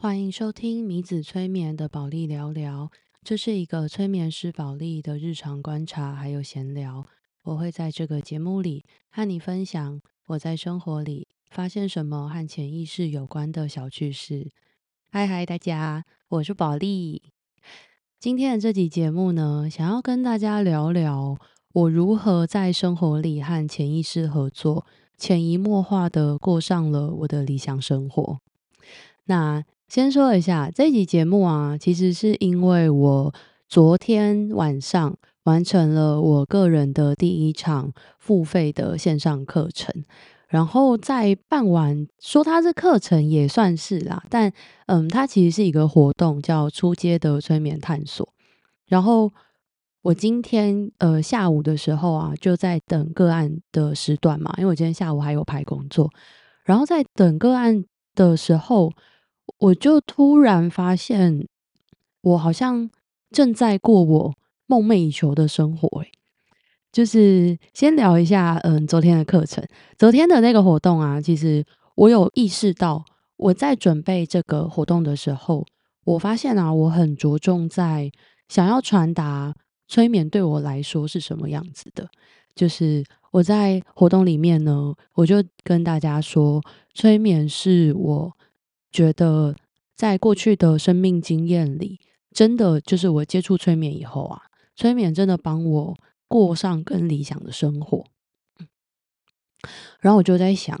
欢迎收听米子催眠的宝莉聊聊，这是一个催眠师宝莉的日常观察还有闲聊。我会在这个节目里和你分享我在生活里发现什么和潜意识有关的小趣事。嗨嗨，大家，我是宝莉。今天的这集节目呢，想要跟大家聊聊我如何在生活里和潜意识合作，潜移默化的过上了我的理想生活。那先说一下这集节目啊，其实是因为我昨天晚上完成了我个人的第一场付费的线上课程，然后在办完，说它是课程也算是啦，但嗯，它其实是一个活动，叫初阶的催眠探索。然后我今天呃下午的时候啊，就在等个案的时段嘛，因为我今天下午还有排工作，然后在等个案的时候。我就突然发现，我好像正在过我梦寐以求的生活。哎，就是先聊一下，嗯，昨天的课程，昨天的那个活动啊，其实我有意识到，我在准备这个活动的时候，我发现啊，我很着重在想要传达催眠对我来说是什么样子的。就是我在活动里面呢，我就跟大家说，催眠是我。觉得在过去的生命经验里，真的就是我接触催眠以后啊，催眠真的帮我过上更理想的生活。然后我就在想，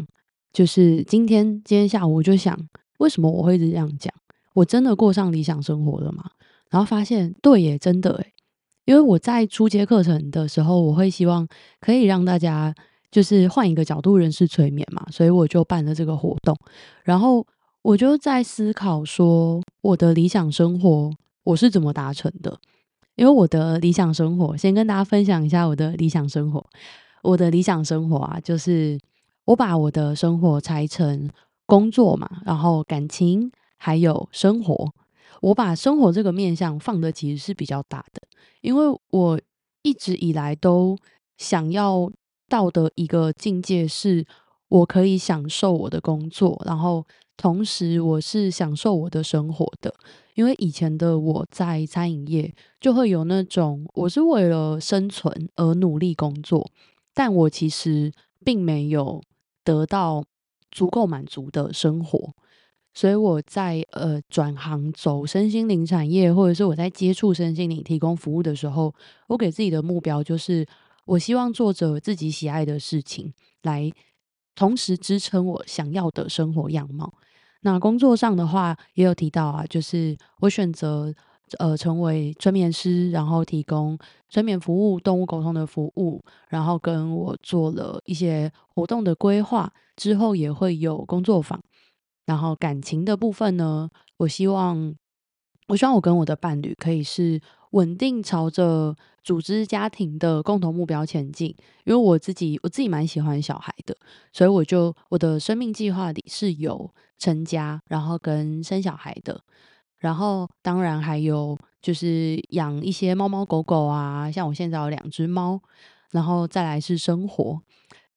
就是今天今天下午我就想，为什么我会一直这样讲？我真的过上理想生活了吗？然后发现对耶，真的耶，因为我在初阶课程的时候，我会希望可以让大家就是换一个角度认识催眠嘛，所以我就办了这个活动，然后。我就在思考说，我的理想生活我是怎么达成的？因为我的理想生活，先跟大家分享一下我的理想生活。我的理想生活啊，就是我把我的生活拆成工作嘛，然后感情还有生活。我把生活这个面向放的其实是比较大的，因为我一直以来都想要到的一个境界是，我可以享受我的工作，然后。同时，我是享受我的生活的，因为以前的我在餐饮业就会有那种我是为了生存而努力工作，但我其实并没有得到足够满足的生活，所以我在呃转行走身心灵产业，或者是我在接触身心灵提供服务的时候，我给自己的目标就是，我希望做着自己喜爱的事情，来同时支撑我想要的生活样貌。那工作上的话，也有提到啊，就是我选择呃成为催眠师，然后提供催眠服务、动物沟通的服务，然后跟我做了一些活动的规划，之后也会有工作坊。然后感情的部分呢，我希望我希望我跟我的伴侣可以是稳定朝着组织家庭的共同目标前进，因为我自己我自己蛮喜欢小孩的，所以我就我的生命计划里是有。成家，然后跟生小孩的，然后当然还有就是养一些猫猫狗狗啊，像我现在有两只猫，然后再来是生活，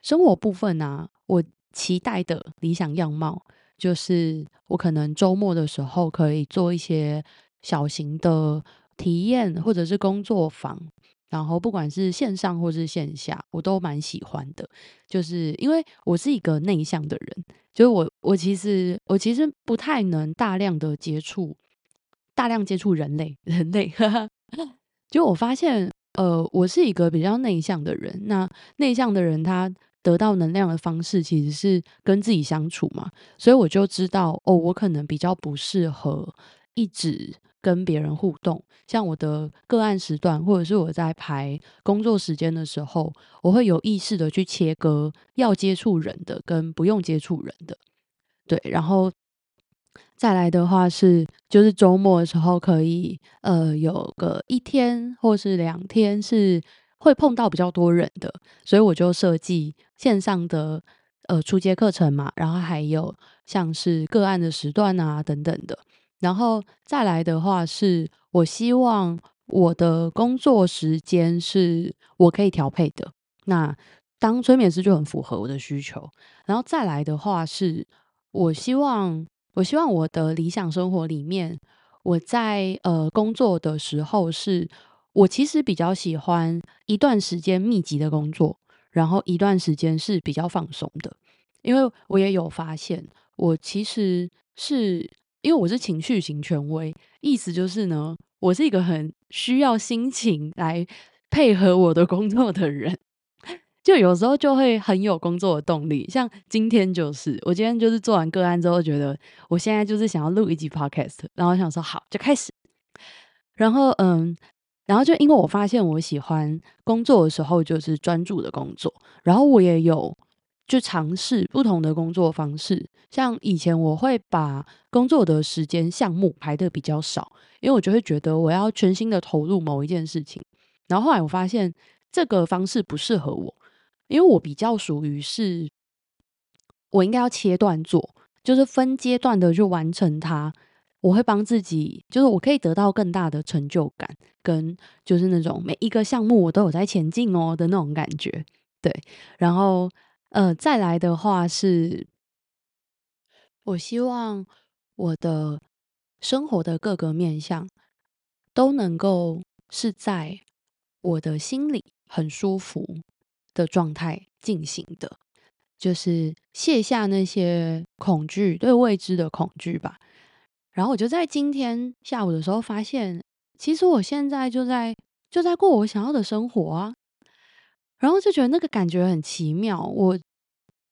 生活部分呢、我期待的理想样貌就是我可能周末的时候可以做一些小型的体验或者是工作坊。然后不管是线上或是线下，我都蛮喜欢的，就是因为我是一个内向的人，就是我我其实我其实不太能大量的接触，大量接触人类人类，哈哈，就我发现，呃，我是一个比较内向的人，那内向的人他得到能量的方式其实是跟自己相处嘛，所以我就知道，哦，我可能比较不适合一直。跟别人互动，像我的个案时段，或者是我在排工作时间的时候，我会有意识的去切割要接触人的跟不用接触人的。对，然后再来的话是，就是周末的时候可以呃有个一天或是两天是会碰到比较多人的，所以我就设计线上的呃初阶课程嘛，然后还有像是个案的时段啊等等的。然后再来的话是，我希望我的工作时间是我可以调配的。那当催眠师就很符合我的需求。然后再来的话是，我希望我希望我的理想生活里面，我在呃工作的时候是，我其实比较喜欢一段时间密集的工作，然后一段时间是比较放松的。因为我也有发现，我其实是因为我是情绪型权威，意思就是呢，我是一个很需要心情来配合我的工作的人。就有时候就会很有工作的动力，像今天就是，我今天就是做完个案之后，觉得我现在就是想要录一集 podcast，然后想说好就开始，然后嗯，然后就因为我发现我喜欢工作的时候就是专注的工作，然后我也有就尝试不同的工作方式，像以前我会把工作的时间项目排得比较少，因为我就会觉得我要全心的投入某一件事情，然后后来我发现这个方式不适合我。因为我比较属于是，我应该要切断做，就是分阶段的去完成它。我会帮自己，就是我可以得到更大的成就感，跟就是那种每一个项目我都有在前进哦的那种感觉。对，然后呃，再来的话是，我希望我的生活的各个面向都能够是在我的心里很舒服的状态进行的，就是卸下那些恐惧，对未知的恐惧吧。然后我就在今天下午的时候发现，其实我现在就在就在过我想要的生活啊。然后就觉得那个感觉很奇妙。我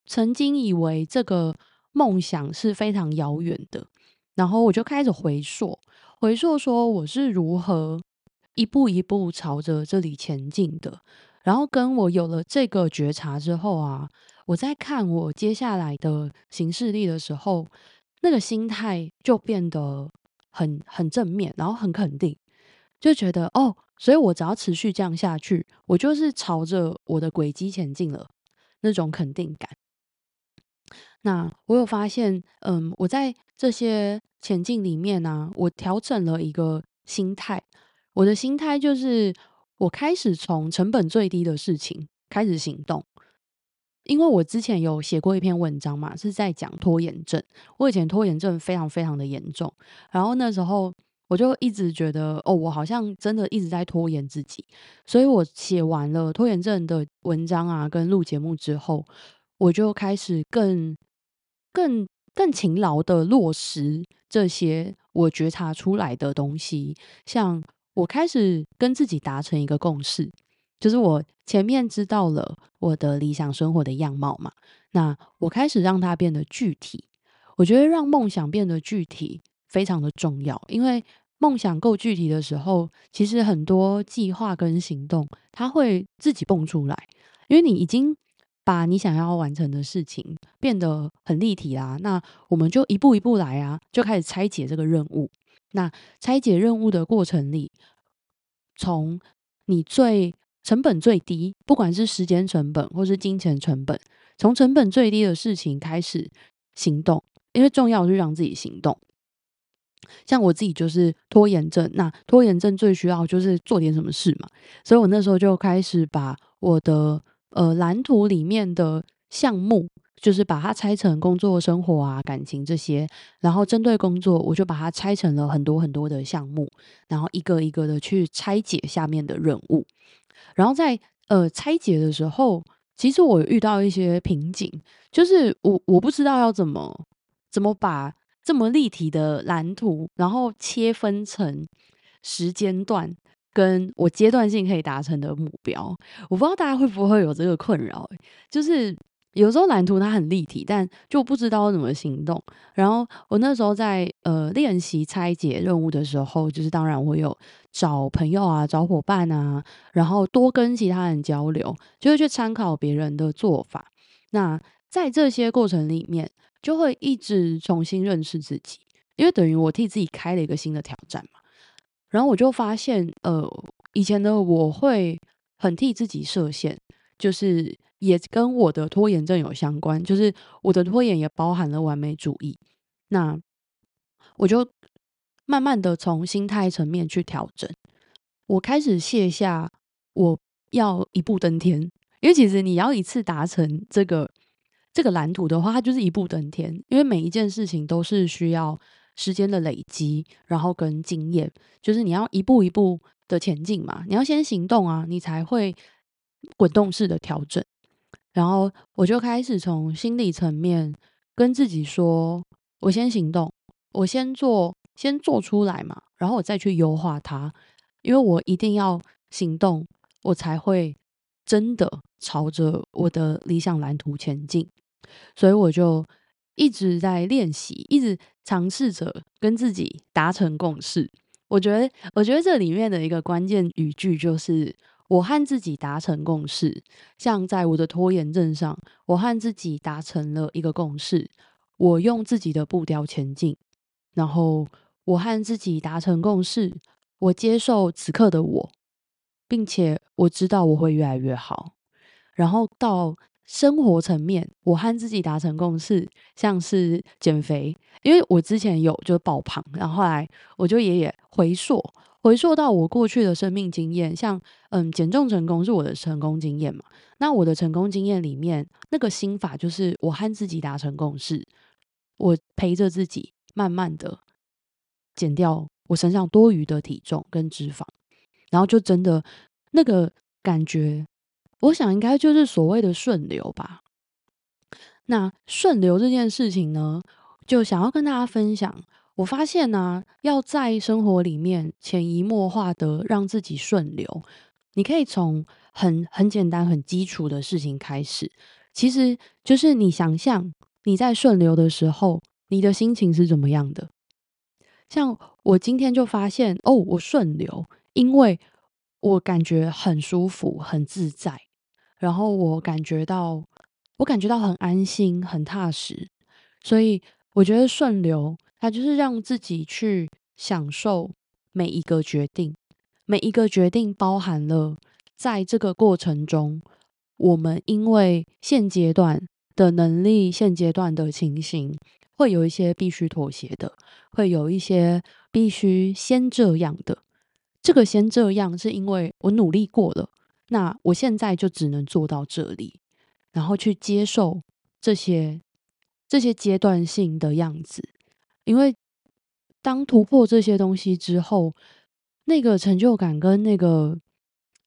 曾经以为这个梦想是非常遥远的，然后我就开始回溯，回溯说我是如何一步一步朝着这里前进的。然后跟我有了这个觉察之后啊，我在看我接下来的行事历的时候，那个心态就变得很很正面，然后很肯定，就觉得哦，所以我只要持续这样下去，我就是朝着我的轨迹前进了，那种肯定感。那我有发现，嗯，我在这些前进里面呢，我调整了一个心态，我的心态就是。我开始从成本最低的事情开始行动，因为我之前有写过一篇文章嘛，是在讲拖延症。我以前拖延症非常非常的严重，然后那时候我就一直觉得，哦，我好像真的一直在拖延自己。所以我写完了拖延症的文章啊，跟录节目之后，我就开始更、更、更勤劳的落实这些我觉察出来的东西，像。我开始跟自己达成一个共识，就是我前面知道了我的理想生活的样貌嘛，那我开始让它变得具体。我觉得让梦想变得具体非常的重要，因为梦想够具体的时候，其实很多计划跟行动它会自己蹦出来，因为你已经把你想要完成的事情变得很立体啦。那我们就一步一步来啊，就开始拆解这个任务。那拆解任务的过程里，从你最成本最低，不管是时间成本或是金钱成本，从成本最低的事情开始行动，因为重要是让自己行动。像我自己就是拖延症，那拖延症最需要就是做点什么事嘛，所以我那时候就开始把我的呃蓝图里面的项目。就是把它拆成工作、生活啊、感情这些，然后针对工作，我就把它拆成了很多很多的项目，然后一个一个的去拆解下面的任务。然后在呃拆解的时候，其实我遇到一些瓶颈，就是我我不知道要怎么怎么把这么立体的蓝图，然后切分成时间段，跟我阶段性可以达成的目标。我不知道大家会不会有这个困扰，就是。有时候蓝图它很立体，但就不知道怎么行动。然后我那时候在呃练习拆解任务的时候，就是当然我有找朋友啊、找伙伴啊，然后多跟其他人交流，就会去参考别人的做法。那在这些过程里面，就会一直重新认识自己，因为等于我替自己开了一个新的挑战嘛。然后我就发现，呃，以前的我会很替自己设限，就是。也跟我的拖延症有相关，就是我的拖延也包含了完美主义。那我就慢慢的从心态层面去调整，我开始卸下我要一步登天，因为其实你要一次达成这个这个蓝图的话，它就是一步登天，因为每一件事情都是需要时间的累积，然后跟经验，就是你要一步一步的前进嘛，你要先行动啊，你才会滚动式的调整。然后我就开始从心理层面跟自己说：“我先行动，我先做，先做出来嘛，然后我再去优化它，因为我一定要行动，我才会真的朝着我的理想蓝图前进。”所以我就一直在练习，一直尝试着跟自己达成共识。我觉得，我觉得这里面的一个关键语句就是。我和自己达成共识，像在我的拖延症上，我和自己达成了一个共识，我用自己的步调前进，然后我和自己达成共识，我接受此刻的我，并且我知道我会越来越好，然后到。生活层面，我和自己达成共识，像是减肥，因为我之前有就爆胖，然后后来我就也也回溯，回溯到我过去的生命经验，像嗯减重成功是我的成功经验嘛，那我的成功经验里面那个心法就是我和自己达成共识，我陪着自己慢慢的减掉我身上多余的体重跟脂肪，然后就真的那个感觉。我想应该就是所谓的顺流吧。那顺流这件事情呢，就想要跟大家分享。我发现呢、要在生活里面潜移默化的让自己顺流，你可以从很很简单、很基础的事情开始。其实就是你想象你在顺流的时候，你的心情是怎么样的。像我今天就发现，哦，我顺流，因为我感觉很舒服、很自在。然后我感觉到，我感觉到很安心、很踏实，所以我觉得顺流，它就是让自己去享受每一个决定，每一个决定包含了在这个过程中，我们因为现阶段的能力、现阶段的情形，会有一些必须妥协的，会有一些必须先这样的。这个先这样，是因为我努力过了。那我现在就只能做到这里，然后去接受这些这些阶段性的样子，因为当突破这些东西之后，那个成就感跟那个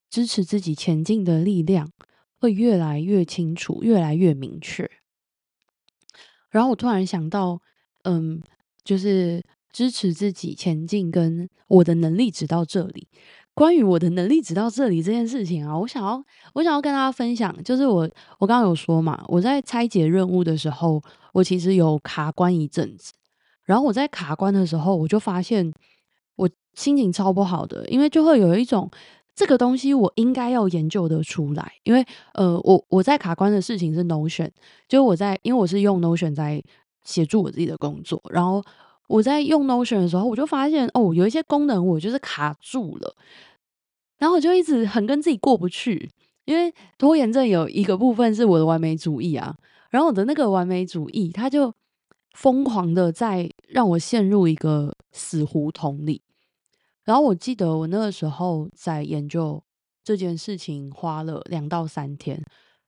支持自己前进的力量会越来越清楚，越来越明确。然后我突然想到，嗯，就是支持自己前进跟我的能力只到这里。关于我的能力只到这里这件事情啊，我想要我想要跟大家分享，就是我我刚刚有说嘛，我在拆解任务的时候，我其实有卡关一阵子，然后我在卡关的时候，我就发现我心情超不好的，因为就会有一种这个东西我应该要研究得出来，因为呃，我我在卡关的事情是 Notion，就我在因为我是用 Notion 在协助我自己的工作，然后。我在用 Notion 的时候，我就发现哦，有一些功能我就是卡住了，然后我就一直很跟自己过不去，因为拖延症有一个部分是我的完美主义啊，然后我的那个完美主义，它就疯狂的在让我陷入一个死胡同里。然后我记得我那个时候在研究这件事情，花了两到三天，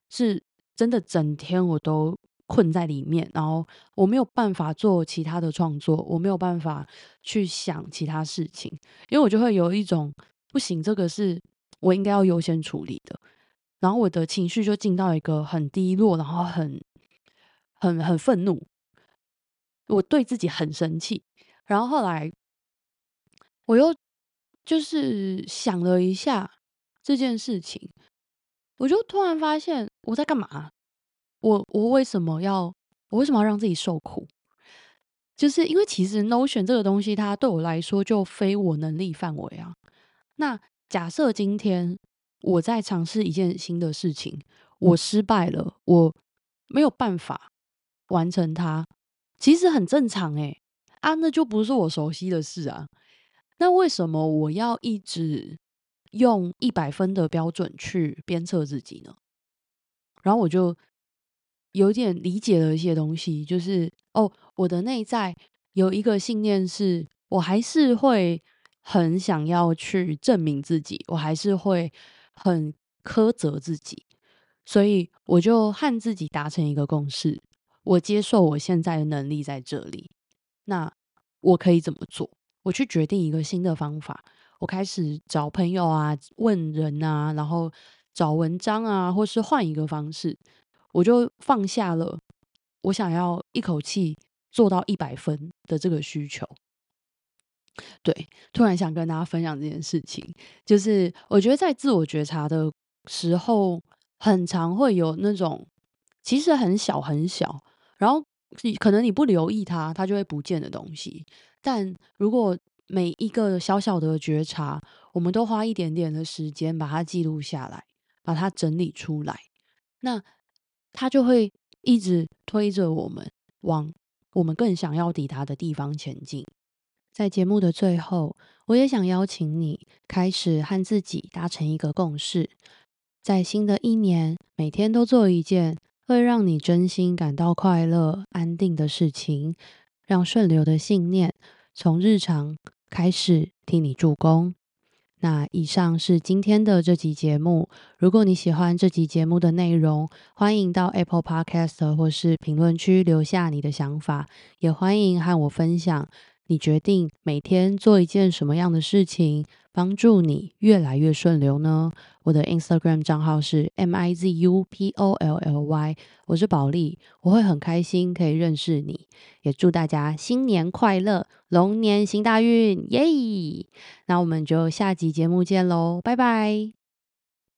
是真的整天我都。困在里面，然后我没有办法做其他的创作，我没有办法去想其他事情，因为我就会有一种不行，这个是我应该要优先处理的，然后我的情绪就进到一个很低落，然后很很很愤怒，我对自己很生气，然后后来我又就是想了一下这件事情，我就突然发现我在干嘛？我我为什么要我为什么要让自己受苦？就是因为其实 Notion 这个东西，它对我来说就非我能力范围啊。那假设今天我在尝试一件新的事情，我失败了，我没有办法完成它，其实很正常诶。啊，那就不是我熟悉的事啊。那为什么我要一直用一百分的标准去鞭策自己呢？然后我就。有点理解了一些东西，就是哦，我的内在有一个信念是，我还是会很想要去证明自己，我还是会很苛责自己。所以我就和自己达成一个共识：我接受我现在的能力在这里。那我可以怎么做？我去决定一个新的方法。我开始找朋友啊，问人啊，然后找文章啊，或是换一个方式，我就放下了我想要一口气做到一百分的这个需求。对，突然想跟大家分享这件事情，就是我觉得在自我觉察的时候，很常会有那种其实很小很小，然后可能你不留意它，它就会不见的东西。但如果每一个小小的觉察，我们都花一点点的时间把它记录下来，把它整理出来，那它就会一直推着我们往我们更想要抵达的地方前进。在节目的最后，我也想邀请你开始和自己达成一个共识，在新的一年，每天都做一件会让你真心感到快乐、安定的事情，让顺流的信念从日常开始替你助攻。那以上是今天的这集节目。如果你喜欢这集节目的内容，欢迎到 Apple Podcast 或是评论区留下你的想法，也欢迎和我分享。你决定每天做一件什么样的事情，帮助你越来越顺流呢？我的 Instagram 账号是 M I Z U P O L L Y，我是宝莉，我会很开心可以认识你，也祝大家新年快乐，龙年行大运，耶！那我们就下集节目见喽，拜拜。